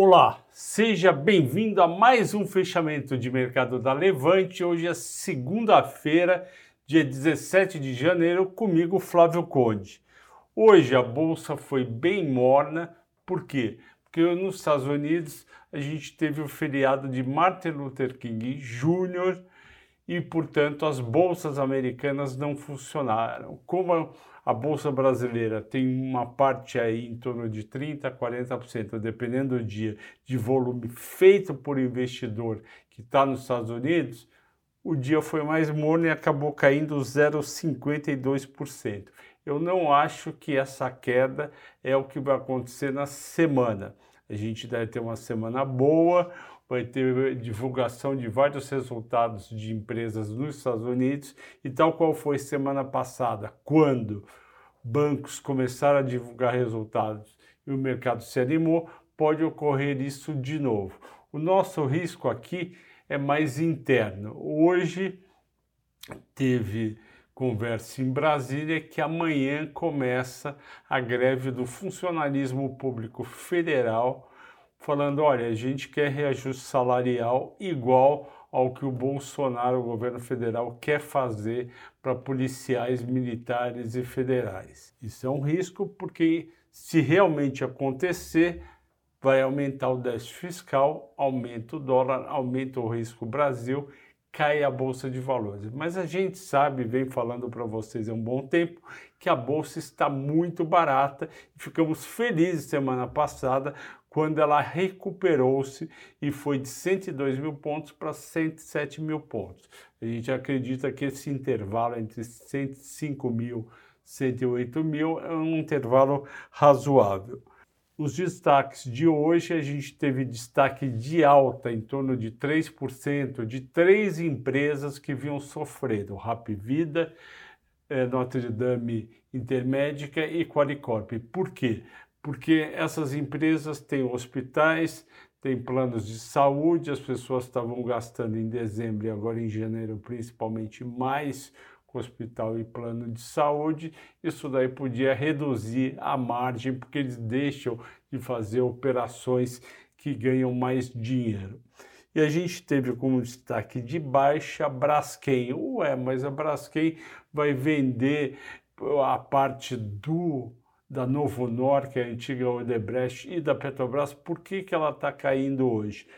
Olá, seja bem-vindo a mais um fechamento de mercado da Levante. Hoje é segunda-feira, dia 17 de janeiro, comigo Flávio Conde. Hoje a bolsa foi bem morna, por quê? Porque nos Estados Unidos a gente teve o feriado de Martin Luther King Jr., e, portanto, as bolsas americanas não funcionaram. Como a bolsa brasileira tem uma parte aí em torno de 30% a 40%, dependendo do dia, de volume feito por investidor que está nos Estados Unidos, o dia foi mais morno e acabou caindo 0,52%. Eu não acho que essa queda é o que vai acontecer na semana. A gente deve ter uma semana boa, vai ter divulgação de vários resultados de empresas nos Estados Unidos e tal qual foi semana passada, quando bancos começaram a divulgar resultados e o mercado se animou, pode ocorrer isso de novo. O nosso risco aqui é mais interno. Hoje teve conversa em Brasília que amanhã começa a greve do funcionalismo público federal falando: olha, a gente quer reajuste salarial igual ao que o Bolsonaro, o governo federal, quer fazer para policiais militares e federais. Isso é um risco porque, se realmente acontecer, vai aumentar o déficit fiscal, aumenta o dólar, aumenta o risco Brasil, cai a bolsa de valores. Mas a gente sabe, vem falando para vocês há um bom tempo, que a bolsa está muito barata e ficamos felizes semana passada quando ela recuperou-se e foi de 102 mil pontos para 107 mil pontos. A gente acredita que esse intervalo entre 105 mil e 108 mil é um intervalo razoável. Os destaques de hoje, a gente teve destaque de alta em torno de 3% de três empresas que vinham sofrendo, Rap Vida, eh, Notre Dame Intermédica e Qualicorp. Por quê? porque essas empresas têm hospitais, têm planos de saúde, as pessoas estavam gastando em dezembro e agora em janeiro principalmente mais hospital e plano de saúde, isso daí podia reduzir a margem, porque eles deixam de fazer operações que ganham mais dinheiro. E a gente teve como destaque de baixa a Braskem. Ué, mas a Braskem vai vender a parte do da Novo é a antiga Odebrecht, e da Petrobras, por que, que ela está caindo hoje?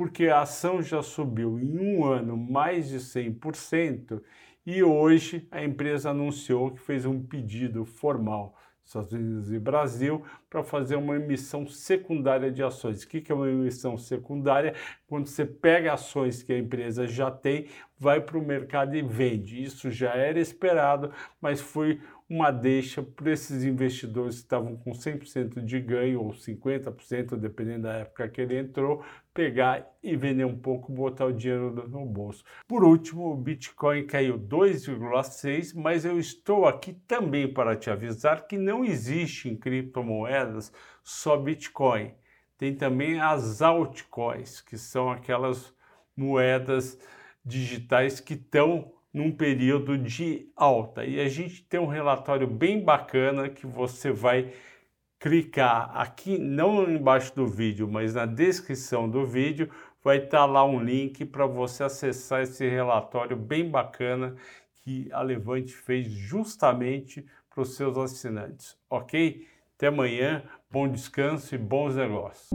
Porque a ação já subiu em um ano mais de 100% e hoje a empresa anunciou que fez um pedido formal Estados Unidos e Brasil para fazer uma emissão secundária de ações. O que é uma emissão secundária? Quando você pega ações que a empresa já tem, vai para o mercado e vende. Isso já era esperado, mas foi uma deixa para esses investidores que estavam com 100% de ganho ou 50%, dependendo da época que ele entrou, pegar e vender um pouco, botar o dinheiro no bolso. Por último, o Bitcoin caiu 2,6, mas eu estou aqui também para te avisar que não existe em criptomoedas só Bitcoin. Tem também as altcoins, que são aquelas moedas digitais que estão num período de alta. E a gente tem um relatório bem bacana que você vai clicar aqui, não embaixo do vídeo, mas na descrição do vídeo, vai estar tá lá um link para você acessar esse relatório bem bacana que a Levante fez justamente para os seus assinantes, ok? Até amanhã, bom descanso e bons negócios.